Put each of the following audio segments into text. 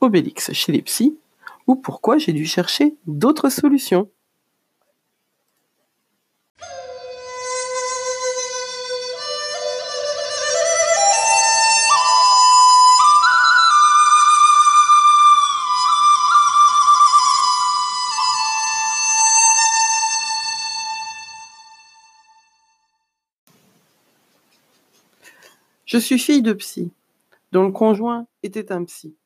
Obélix chez les psys ou pourquoi j'ai dû chercher d'autres solutions. Je suis fille de psy, dont le conjoint était un psy.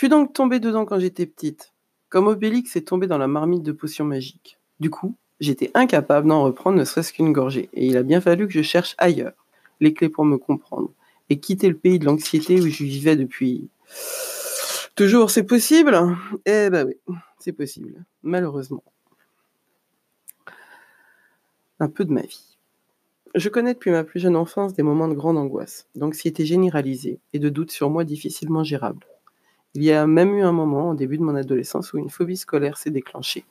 Je suis donc tombée dedans quand j'étais petite, comme Obélix est tombé dans la marmite de potions magiques. Du coup, j'étais incapable d'en reprendre ne serait-ce qu'une gorgée, et il a bien fallu que je cherche ailleurs les clés pour me comprendre, et quitter le pays de l'anxiété où je vivais depuis... Toujours, c'est possible? Eh ben oui, c'est possible, malheureusement. Un peu de ma vie. Je connais depuis ma plus jeune enfance des moments de grande angoisse, d'anxiété généralisée et de doutes sur moi difficilement gérables. Il y a même eu un moment, au début de mon adolescence, où une phobie scolaire s'est déclenchée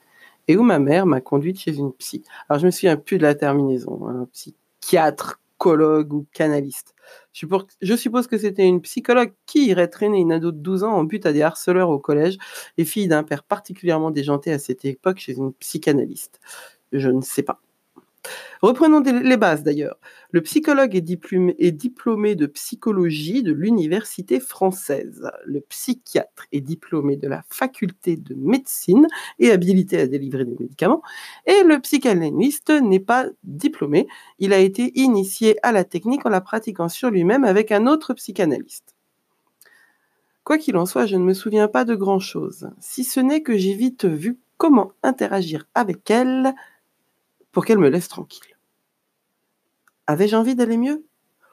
et où ma mère m'a conduite chez une psy. Alors je me souviens plus de la terminaison, un psychiatre, psychologue ou canaliste. Je suppose que c'était une psychologue qui irait traîner une ado de 12 ans en but à des harceleurs au collège et fille d'un père particulièrement déjanté à cette époque chez une psychanalyste. Je ne sais pas. Reprenons les bases d'ailleurs. Le psychologue est diplômé, de psychologie de l'université française. Le psychiatre est diplômé de la faculté de médecine et habilité à délivrer des médicaments. Et le psychanalyste n'est pas diplômé. Il a été initié à la technique en la pratiquant sur lui-même avec un autre psychanalyste. Quoi qu'il en soit, je ne me souviens pas de grand-chose, si ce n'est que j'ai vite vu comment interagir avec elle pour qu'elle me laisse tranquille. Avais-je envie d'aller mieux?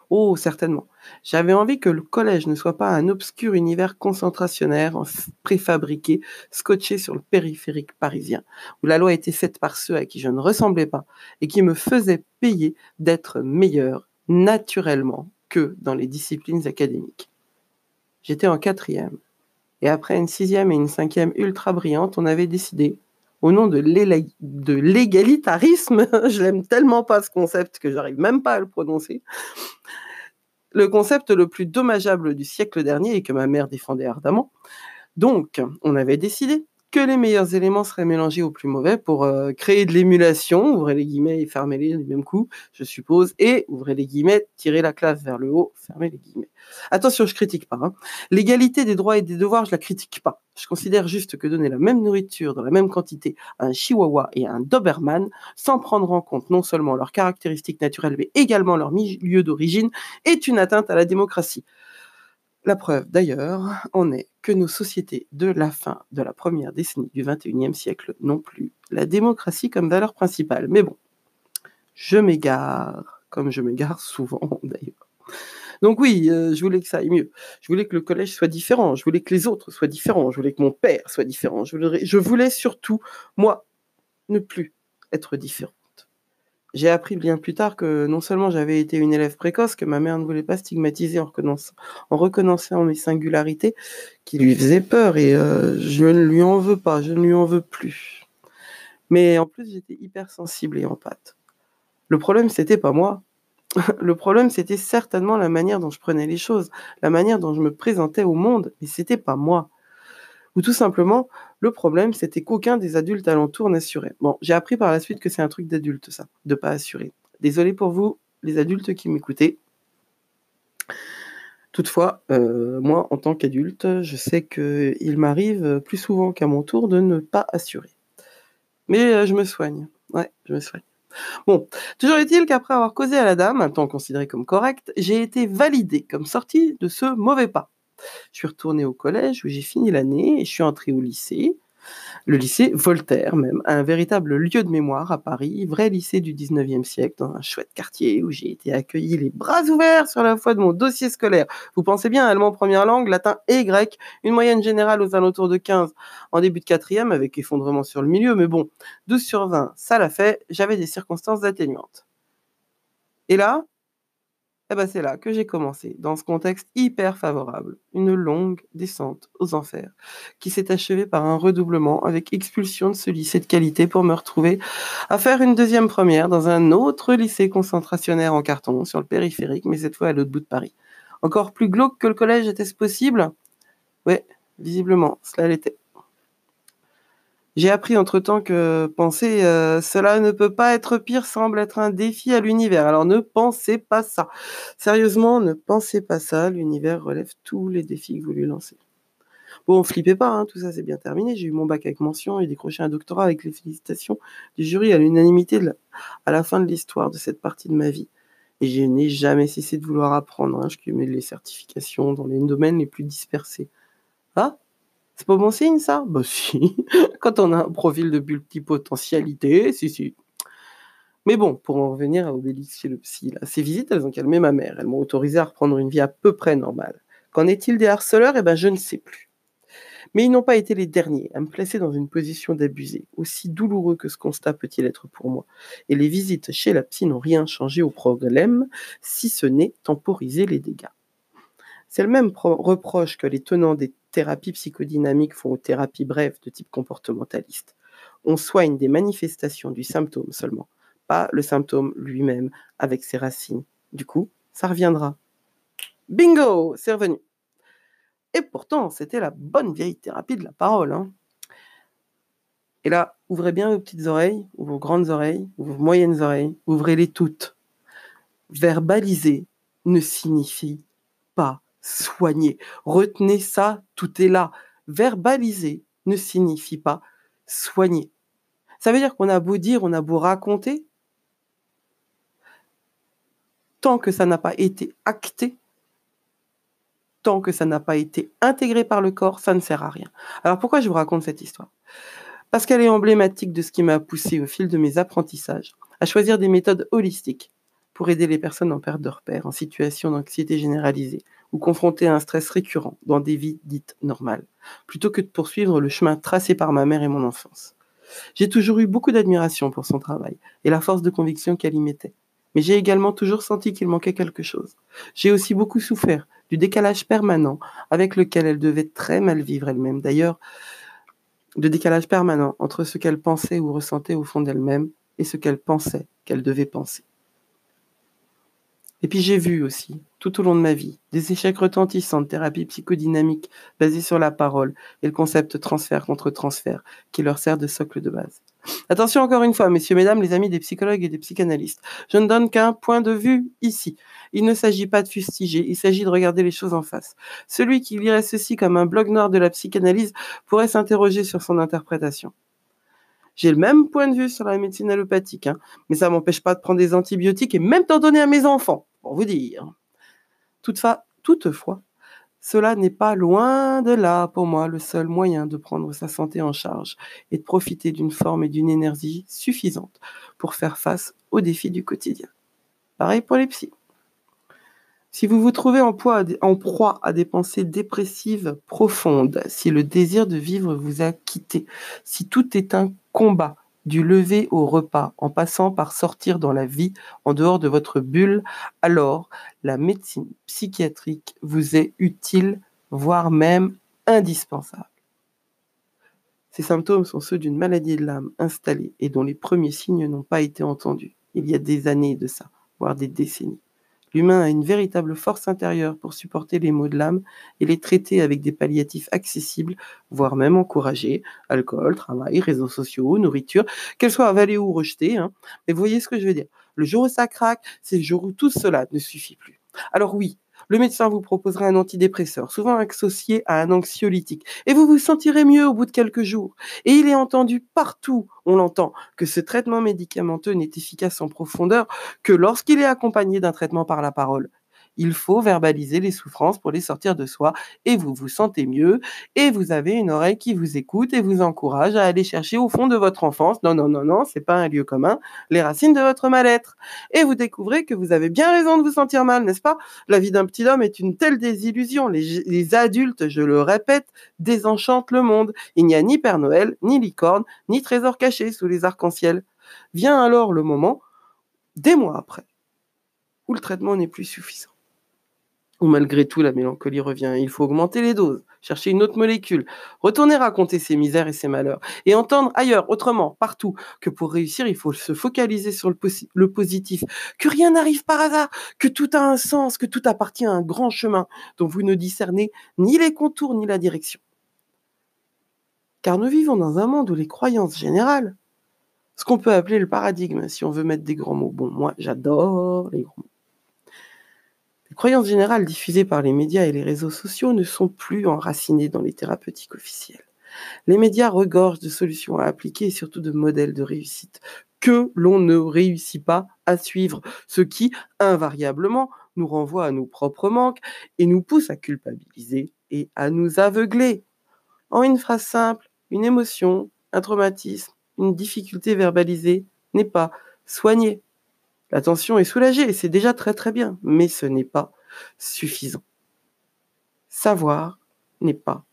Oh, certainement. J'avais envie que le collège ne soit pas un obscur univers concentrationnaire, préfabriqué, scotché sur le périphérique parisien, où la loi était faite par ceux à qui je ne ressemblais pas et qui me faisaient payer d'être meilleur naturellement que dans les disciplines académiques. J'étais en quatrième, et après une sixième et une cinquième ultra brillante, on avait décidé, au nom de l'égalitarisme, je l'aime tellement pas ce concept que j'arrive même pas à le prononcer, le concept le plus dommageable du siècle dernier et que ma mère défendait ardemment. Donc, on avait décidé que les meilleurs éléments seraient mélangés aux plus mauvais pour euh, créer de l'émulation, ouvrez les guillemets et fermez-les du même coup, je suppose, et ouvrez les guillemets, tirez la classe vers le haut, fermez les guillemets. Attention, je critique pas. Hein. L'égalité des droits et des devoirs, je la critique pas. Je considère juste que donner la même nourriture dans la même quantité à un chihuahua et à un doberman, sans prendre en compte non seulement leurs caractéristiques naturelles, mais également leur milieu d'origine, est une atteinte à la démocratie. La preuve, d'ailleurs, en est que nos sociétés de la fin de la première décennie du XXIe siècle n'ont plus la démocratie comme valeur principale. Mais bon, je m'égare, comme je m'égare souvent d'ailleurs. Donc oui, euh, je voulais que ça aille mieux. Je voulais que le collège soit différent. Je voulais que les autres soient différents. Je voulais que mon père soit différent. Je voulais, je voulais surtout, moi, ne plus être différent. J'ai appris bien plus tard que non seulement j'avais été une élève précoce, que ma mère ne voulait pas stigmatiser en reconnaissant, mes singularités qui lui faisaient peur et euh, je ne lui en veux pas, je ne lui en veux plus. Mais en plus, j'étais hypersensible et en pâte. Le problème, c'était pas moi. Le problème, c'était certainement la manière dont je prenais les choses, la manière dont je me présentais au monde, mais c'était pas moi ou tout simplement, le problème, c'était qu'aucun des adultes alentours n'assurait. Bon, j'ai appris par la suite que c'est un truc d'adulte, ça, de pas assurer. Désolé pour vous, les adultes qui m'écoutez. Toutefois, euh, moi, en tant qu'adulte, je sais qu'il m'arrive plus souvent qu'à mon tour de ne pas assurer. Mais euh, je me soigne. Ouais, je me soigne. Bon, toujours est-il qu'après avoir causé à la dame, un temps considéré comme correct, j'ai été validé comme sortie de ce mauvais pas. Je suis retourné au collège où j'ai fini l'année et je suis entré au lycée. Le lycée Voltaire même, un véritable lieu de mémoire à Paris, vrai lycée du 19e siècle, dans un chouette quartier où j'ai été accueilli les bras ouverts sur la foi de mon dossier scolaire. Vous pensez bien, allemand première langue, latin et grec, une moyenne générale aux alentours de 15 en début de quatrième avec effondrement sur le milieu, mais bon, 12 sur 20, ça l'a fait, j'avais des circonstances atténuantes. Et là, eh ben c'est là que j'ai commencé, dans ce contexte hyper favorable, une longue descente aux enfers, qui s'est achevée par un redoublement avec expulsion de ce lycée de qualité pour me retrouver à faire une deuxième première dans un autre lycée concentrationnaire en carton sur le périphérique, mais cette fois à l'autre bout de Paris. Encore plus glauque que le collège était-ce possible? Ouais, Visiblement, cela l'était. J'ai appris entre-temps que penser euh, cela ne peut pas être pire semble être un défi à l'univers. Alors ne pensez pas ça. Sérieusement, ne pensez pas ça. L'univers relève tous les défis que vous lui lancez. Bon, flippez pas, hein, tout ça c'est bien terminé. J'ai eu mon bac avec mention et décroché un doctorat avec les félicitations du jury à l'unanimité à la fin de l'histoire de cette partie de ma vie. Et je n'ai jamais cessé de vouloir apprendre. Hein. Je cumule les certifications dans les domaines les plus dispersés. Ah c'est pas bon signe, ça? Bah si. Quand on a un profil de multipotentialité, si, si. Mais bon, pour en revenir à Obélix chez le psy, là, ces visites, elles ont calmé ma mère. Elles m'ont autorisé à reprendre une vie à peu près normale. Qu'en est-il des harceleurs? Eh ben, je ne sais plus. Mais ils n'ont pas été les derniers à me placer dans une position d'abusé, aussi douloureux que ce constat peut-il être pour moi. Et les visites chez la psy n'ont rien changé au problème, si ce n'est temporiser les dégâts. C'est le même reproche que les tenants des thérapies psychodynamiques font aux thérapies brèves de type comportementaliste. On soigne des manifestations du symptôme seulement, pas le symptôme lui-même avec ses racines. Du coup, ça reviendra. Bingo, c'est revenu. Et pourtant, c'était la bonne vieille thérapie de la parole. Hein. Et là, ouvrez bien vos petites oreilles, ou vos grandes oreilles, ou vos moyennes oreilles, ouvrez-les toutes. Verbaliser ne signifie pas soigner. Retenez ça, tout est là. Verbaliser ne signifie pas soigner. Ça veut dire qu'on a beau dire, on a beau raconter, tant que ça n'a pas été acté, tant que ça n'a pas été intégré par le corps, ça ne sert à rien. Alors pourquoi je vous raconte cette histoire? Parce qu'elle est emblématique de ce qui m'a poussé au fil de mes apprentissages à choisir des méthodes holistiques pour aider les personnes en perte de repère, en situation d'anxiété généralisée, ou confrontés à un stress récurrent dans des vies dites normales, plutôt que de poursuivre le chemin tracé par ma mère et mon enfance. J'ai toujours eu beaucoup d'admiration pour son travail et la force de conviction qu'elle y mettait. Mais j'ai également toujours senti qu'il manquait quelque chose. J'ai aussi beaucoup souffert du décalage permanent avec lequel elle devait très mal vivre elle-même. D'ailleurs, de décalage permanent entre ce qu'elle pensait ou ressentait au fond d'elle-même et ce qu'elle pensait qu'elle devait penser. Et puis j'ai vu aussi, tout au long de ma vie, des échecs retentissants de thérapie psychodynamique basée sur la parole et le concept transfert contre transfert qui leur sert de socle de base. Attention encore une fois, messieurs, mesdames, les amis des psychologues et des psychanalystes. Je ne donne qu'un point de vue ici. Il ne s'agit pas de fustiger, il s'agit de regarder les choses en face. Celui qui lirait ceci comme un blog noir de la psychanalyse pourrait s'interroger sur son interprétation. J'ai le même point de vue sur la médecine allopathique, hein, mais ça m'empêche pas de prendre des antibiotiques et même d'en donner à mes enfants, pour vous dire. Toutefois, cela n'est pas loin de là pour moi le seul moyen de prendre sa santé en charge et de profiter d'une forme et d'une énergie suffisante pour faire face aux défis du quotidien. Pareil pour les psys. Si vous vous trouvez en, proie à des pensées dépressives profondes, si le désir de vivre vous a quitté, si tout est un combat, du lever au repas, en passant par sortir dans la vie en dehors de votre bulle, alors la médecine psychiatrique vous est utile, voire même indispensable. Ces symptômes sont ceux d'une maladie de l'âme installée et dont les premiers signes n'ont pas été entendus il y a des années de ça, voire des décennies. L'humain a une véritable force intérieure pour supporter les maux de l'âme et les traiter avec des palliatifs accessibles, voire même encouragés. Alcool, travail, réseaux sociaux, nourriture, qu'elle soit avalée ou rejetée. Hein. Mais vous voyez ce que je veux dire. Le jour où ça craque, c'est le jour où tout cela ne suffit plus. Alors oui, le médecin vous proposera un antidépresseur, souvent associé à un anxiolytique, et vous vous sentirez mieux au bout de quelques jours. Et il est entendu partout, on l'entend, que ce traitement médicamenteux n'est efficace en profondeur que lorsqu'il est accompagné d'un traitement par la parole il faut verbaliser les souffrances pour les sortir de soi et vous vous sentez mieux et vous avez une oreille qui vous écoute et vous encourage à aller chercher au fond de votre enfance, non, non, non, non, c'est pas un lieu commun, les racines de votre mal-être. Et vous découvrez que vous avez bien raison de vous sentir mal, n'est-ce pas? La vie d'un petit homme est une telle désillusion. Les, adultes, je le répète, désenchantent le monde. Il n'y a ni Père Noël, ni licorne, ni trésor caché sous les arcs-en-ciel. Vient alors le moment, des mois après, où le traitement n'est plus suffisant ou malgré tout la mélancolie revient. Il faut augmenter les doses, chercher une autre molécule, retourner raconter ses misères et ses malheurs, et entendre ailleurs, autrement, partout, que pour réussir, il faut se focaliser sur le, le positif, que rien n'arrive par hasard, que tout a un sens, que tout appartient à un grand chemin dont vous ne discernez ni les contours ni la direction. car nous vivons dans un monde où les croyances générales, ce qu'on peut appeler le paradigme, si on veut mettre des grands mots. Bon, moi, j'adore les grands mots. Croyances générales diffusées par les médias et les réseaux sociaux ne sont plus enracinées dans les thérapeutiques officielles. Les médias regorgent de solutions à appliquer et surtout de modèles de réussite que l'on ne réussit pas à suivre, ce qui, invariablement, nous renvoie à nos propres manques et nous pousse à culpabiliser et à nous aveugler. En une phrase simple, une émotion, un traumatisme, une difficulté verbalisée n'est pas soignée. La tension est soulagée c'est déjà très très bien, mais ce n'est pas suffisant. Savoir n'est pas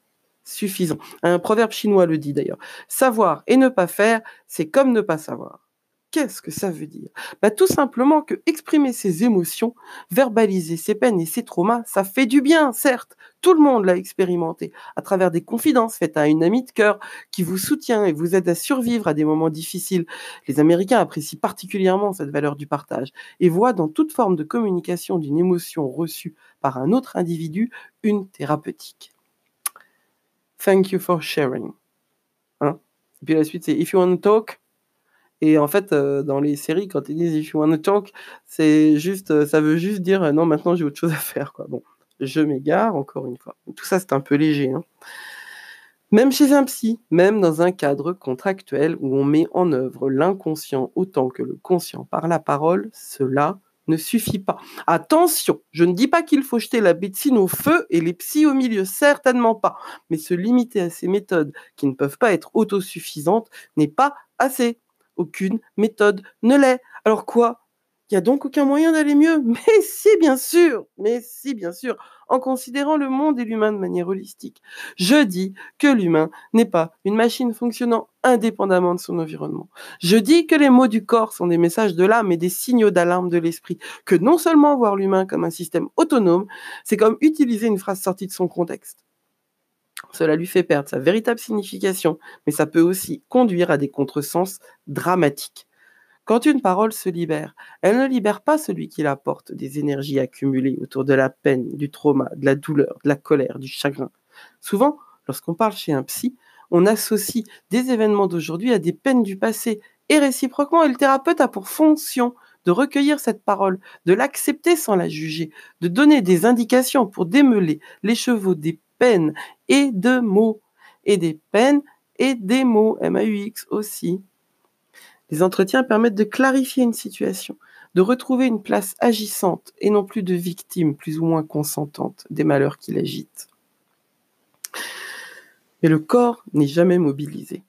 suffisant. Un proverbe chinois le dit d'ailleurs. Savoir et ne pas faire, c'est comme ne pas savoir. Qu'est-ce que ça veut dire? Bah, Tout simplement que exprimer ses émotions, verbaliser ses peines et ses traumas, ça fait du bien, certes. Tout le monde l'a expérimenté à travers des confidences faites à une amie de cœur qui vous soutient et vous aide à survivre à des moments difficiles. Les Américains apprécient particulièrement cette valeur du partage et voient dans toute forme de communication d'une émotion reçue par un autre individu une thérapeutique. Thank you for sharing. Hein? Et puis la suite, c'est If you want to talk, et en fait, euh, dans les séries, quand ils disent if you wanna talk, c'est juste, euh, ça veut juste dire non, maintenant j'ai autre chose à faire. Quoi. Bon, je m'égare encore une fois. Tout ça, c'est un peu léger. Hein. Même chez un psy, même dans un cadre contractuel où on met en œuvre l'inconscient autant que le conscient par la parole, cela ne suffit pas. Attention, je ne dis pas qu'il faut jeter la médecine au feu et les psys au milieu, certainement pas. Mais se limiter à ces méthodes qui ne peuvent pas être autosuffisantes n'est pas assez. Aucune méthode ne l'est. Alors quoi? Il n'y a donc aucun moyen d'aller mieux? Mais si, bien sûr Mais si, bien sûr En considérant le monde et l'humain de manière holistique. Je dis que l'humain n'est pas une machine fonctionnant indépendamment de son environnement. Je dis que les mots du corps sont des messages de l'âme et des signaux d'alarme de l'esprit. Que non seulement voir l'humain comme un système autonome, c'est comme utiliser une phrase sortie de son contexte. Cela lui fait perdre sa véritable signification, mais ça peut aussi conduire à des contresens dramatiques. Quand une parole se libère, elle ne libère pas celui qui la porte des énergies accumulées autour de la peine, du trauma, de la douleur, de la colère, du chagrin. Souvent, lorsqu'on parle chez un psy, on associe des événements d'aujourd'hui à des peines du passé, et réciproquement, le thérapeute a pour fonction de recueillir cette parole, de l'accepter sans la juger, de donner des indications pour démêler les chevaux des peines et de mots, et des peines et des mots, M-A-U-X aussi. Les entretiens permettent de clarifier une situation, de retrouver une place agissante et non plus de victime plus ou moins consentante des malheurs qui l'agitent. Mais le corps n'est jamais mobilisé.